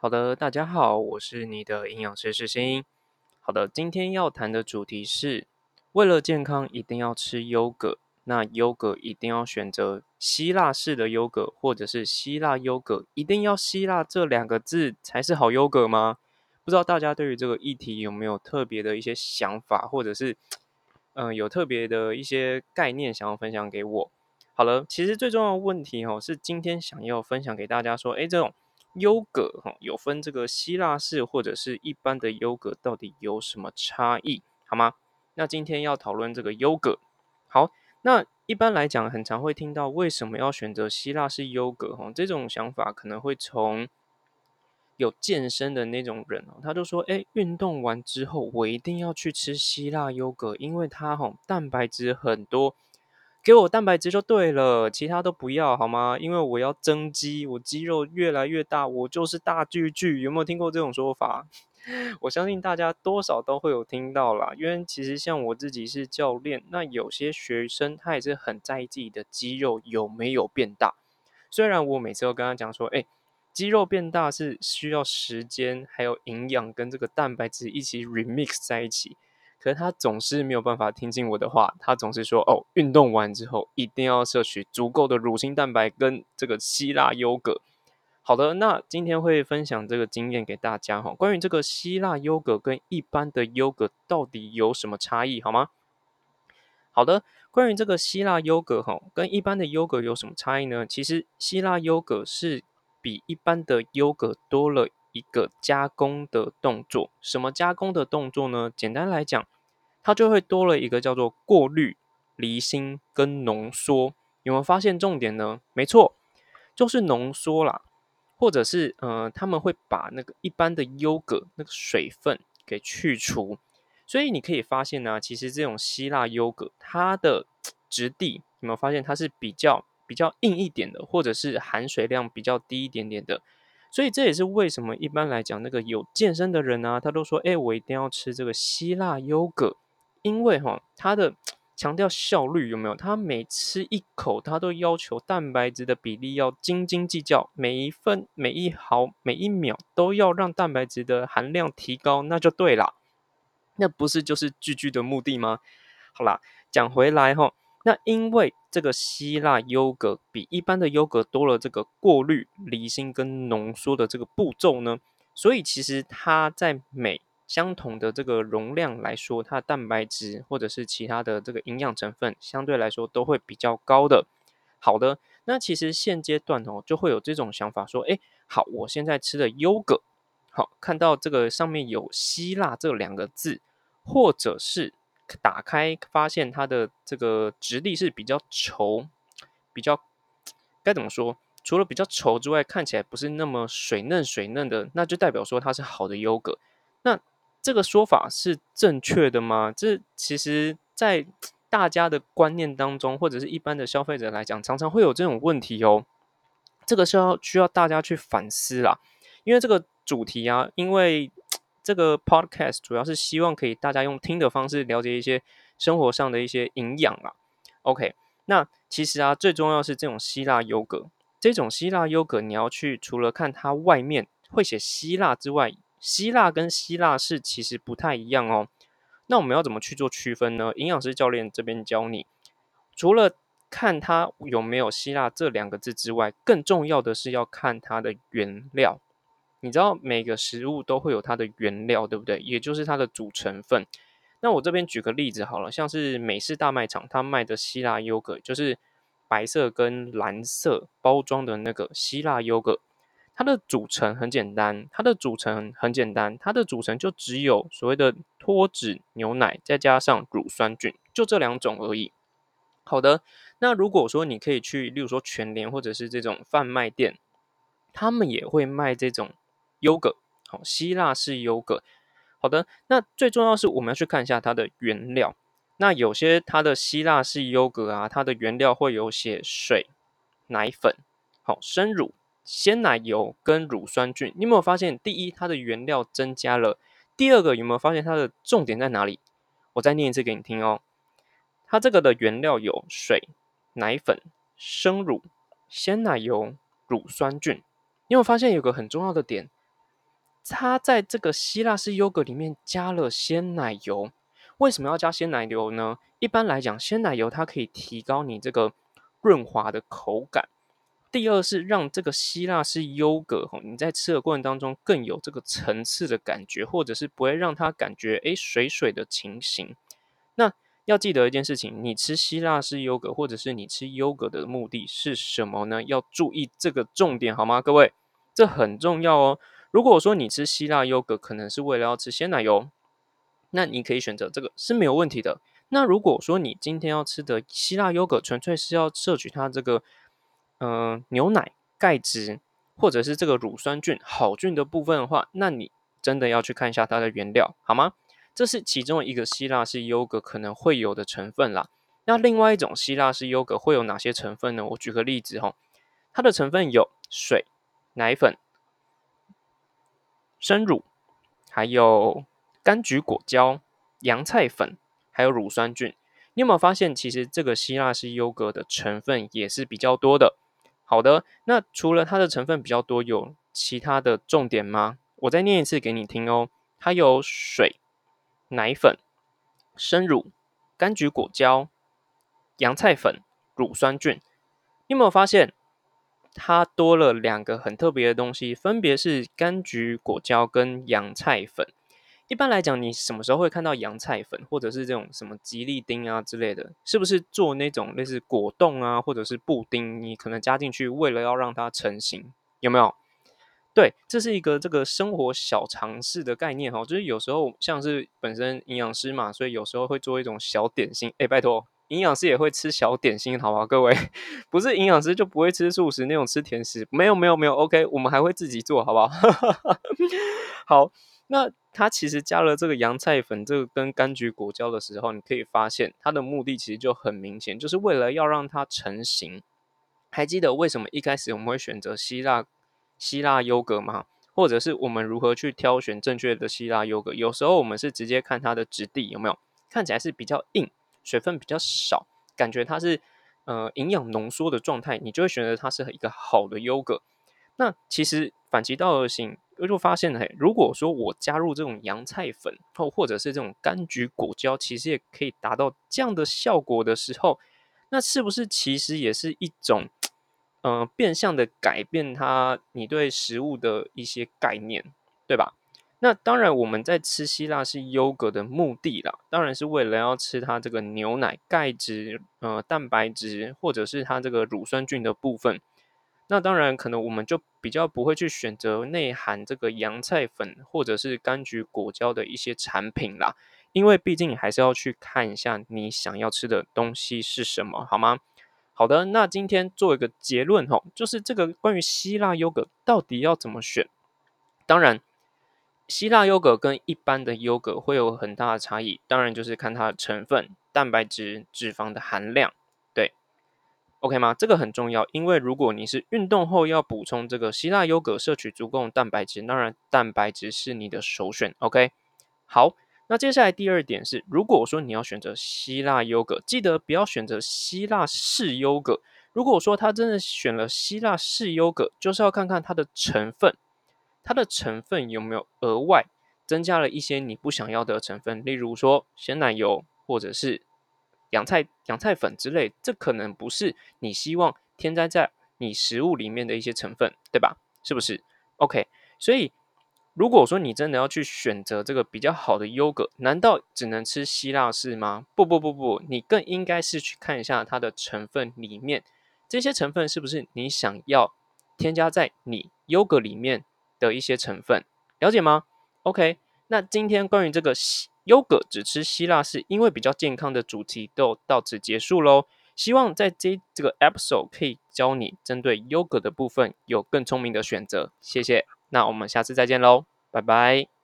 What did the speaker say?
好的，大家好，我是你的营养师世新。好的，今天要谈的主题是，为了健康一定要吃优格，那优格一定要选择希腊式的优格，或者是希腊优格一定要希腊这两个字才是好优格吗？不知道大家对于这个议题有没有特别的一些想法，或者是嗯有特别的一些概念想要分享给我？好了，其实最重要的问题哦，是今天想要分享给大家说，诶，这种。优格哈有分这个希腊式或者是一般的优格，到底有什么差异？好吗？那今天要讨论这个优格。好，那一般来讲，很常会听到为什么要选择希腊式优格？哈，这种想法可能会从有健身的那种人哦，他就说，哎，运动完之后我一定要去吃希腊优格，因为它哈蛋白质很多。给我蛋白质就对了，其他都不要好吗？因为我要增肌，我肌肉越来越大，我就是大巨巨。有没有听过这种说法？我相信大家多少都会有听到啦。因为其实像我自己是教练，那有些学生他也是很在意自己的肌肉有没有变大。虽然我每次都跟他讲说，哎，肌肉变大是需要时间，还有营养跟这个蛋白质一起 remix 在一起。他总是没有办法听进我的话，他总是说：“哦，运动完之后一定要摄取足够的乳清蛋白跟这个希腊优格。”好的，那今天会分享这个经验给大家哈。关于这个希腊优格跟一般的优格到底有什么差异，好吗？好的，关于这个希腊优格哈，跟一般的优格有什么差异呢？其实希腊优格是比一般的优格多了。一个加工的动作，什么加工的动作呢？简单来讲，它就会多了一个叫做过滤、离心跟浓缩。有没有发现重点呢？没错，就是浓缩啦，或者是呃，他们会把那个一般的优格那个水分给去除。所以你可以发现呢，其实这种希腊优格，它的质地有没有发现它是比较比较硬一点的，或者是含水量比较低一点点的？所以这也是为什么一般来讲，那个有健身的人啊，他都说：“哎，我一定要吃这个希腊优格，因为哈，它的强调效率有没有？他每吃一口，他都要求蛋白质的比例要斤斤计较，每一份、每一毫、每一秒都要让蛋白质的含量提高，那就对了。那不是就是句句的目的吗？好啦，讲回来哈。”那因为这个希腊优格比一般的优格多了这个过滤、离心跟浓缩的这个步骤呢，所以其实它在每相同的这个容量来说，它的蛋白质或者是其他的这个营养成分相对来说都会比较高的。好的，那其实现阶段哦就会有这种想法说，哎，好，我现在吃的优格，好，看到这个上面有希腊这两个字，或者是。打开发现它的这个质地是比较稠，比较该怎么说？除了比较稠之外，看起来不是那么水嫩水嫩的，那就代表说它是好的优格。那这个说法是正确的吗？这其实，在大家的观念当中，或者是一般的消费者来讲，常常会有这种问题哦。这个是要需要大家去反思啦，因为这个主题啊，因为。这个 podcast 主要是希望可以大家用听的方式了解一些生活上的一些营养啊。OK，那其实啊，最重要是这种希腊优格，这种希腊优格你要去除了看它外面会写希腊之外，希腊跟希腊是其实不太一样哦。那我们要怎么去做区分呢？营养师教练这边教你，除了看它有没有希腊这两个字之外，更重要的是要看它的原料。你知道每个食物都会有它的原料，对不对？也就是它的主成分。那我这边举个例子好了，像是美式大卖场，它卖的希腊优格，就是白色跟蓝色包装的那个希腊优格，它的组成很简单，它的组成很简单，它的组成就只有所谓的脱脂牛奶，再加上乳酸菌，就这两种而已。好的，那如果说你可以去，例如说全联或者是这种贩卖店，他们也会卖这种。优格，好，希腊式优格，好的。那最重要是我们要去看一下它的原料。那有些它的希腊式优格啊，它的原料会有写水、奶粉、好生乳、鲜奶油跟乳酸菌。你有没有发现？第一，它的原料增加了；第二个，有没有发现它的重点在哪里？我再念一次给你听哦。它这个的原料有水、奶粉、生乳、鲜奶油、乳酸菌。你有发现有个很重要的点？它在这个希腊式优格里面加了鲜奶油。为什么要加鲜奶油呢？一般来讲，鲜奶油它可以提高你这个润滑的口感。第二是让这个希腊式优格吼，你在吃的过程当中更有这个层次的感觉，或者是不会让它感觉诶水水的情形。那要记得一件事情，你吃希腊式优格，或者是你吃优格的目的是什么呢？要注意这个重点好吗？各位，这很重要哦。如果说你吃希腊优格，可能是为了要吃鲜奶油，那你可以选择这个是没有问题的。那如果说你今天要吃的希腊优格，纯粹是要摄取它这个。嗯，牛奶、钙质或者是这个乳酸菌、好菌的部分的话，那你真的要去看一下它的原料，好吗？这是其中一个希腊式优格可能会有的成分啦。那另外一种希腊式优格会有哪些成分呢？我举个例子哈，它的成分有水、奶粉、生乳，还有柑橘果胶、洋菜粉，还有乳酸菌。你有没有发现，其实这个希腊式优格的成分也是比较多的？好的，那除了它的成分比较多，有其他的重点吗？我再念一次给你听哦。它有水、奶粉、生乳、柑橘果胶、洋菜粉、乳酸菌。你有没有发现它多了两个很特别的东西？分别是柑橘果胶跟洋菜粉。一般来讲，你什么时候会看到洋菜粉，或者是这种什么吉利丁啊之类的？是不是做那种类似果冻啊，或者是布丁？你可能加进去，为了要让它成型，有没有？对，这是一个这个生活小常识的概念哈。就是有时候像是本身营养师嘛，所以有时候会做一种小点心。哎，拜托，营养师也会吃小点心，好不好？各位，不是营养师就不会吃素食那种吃甜食？没有，没有，没有。OK，我们还会自己做，好不好？好。那它其实加了这个洋菜粉，这个跟柑橘果胶的时候，你可以发现它的目的其实就很明显，就是为了要让它成型。还记得为什么一开始我们会选择希腊希腊优格吗？或者是我们如何去挑选正确的希腊优格？有时候我们是直接看它的质地有没有看起来是比较硬，水分比较少，感觉它是呃营养浓缩的状态，你就会选择它是一个好的优格。那其实反其道而行。我就发现，嘿，如果说我加入这种洋菜粉，或或者是这种柑橘果胶，其实也可以达到这样的效果的时候，那是不是其实也是一种，呃，变相的改变它你对食物的一些概念，对吧？那当然，我们在吃希腊式优格的目的啦，当然是为了要吃它这个牛奶、钙质、呃蛋白质，或者是它这个乳酸菌的部分。那当然，可能我们就比较不会去选择内含这个洋菜粉或者是柑橘果胶的一些产品啦，因为毕竟你还是要去看一下你想要吃的东西是什么，好吗？好的，那今天做一个结论吼，就是这个关于希腊优格到底要怎么选？当然，希腊优格跟一般的优格会有很大的差异，当然就是看它的成分、蛋白质、脂肪的含量。OK 吗？这个很重要，因为如果你是运动后要补充这个希腊优格，摄取足够的蛋白质，当然蛋白质是你的首选。OK，好，那接下来第二点是，如果说你要选择希腊优格，记得不要选择希腊式优格。如果说他真的选了希腊式优格，就是要看看它的成分，它的成分有没有额外增加了一些你不想要的成分，例如说鲜奶油或者是。洋菜、洋菜粉之类，这可能不是你希望添加在你食物里面的一些成分，对吧？是不是？OK，所以如果说你真的要去选择这个比较好的优格，难道只能吃希腊式吗？不不不不，你更应该是去看一下它的成分里面，这些成分是不是你想要添加在你优格里面的一些成分，了解吗？OK，那今天关于这个。优格只吃希腊是，因为比较健康的主题都到此结束喽。希望在这这个 episode 可以教你针对优格的部分有更聪明的选择。谢谢，那我们下次再见喽，拜拜。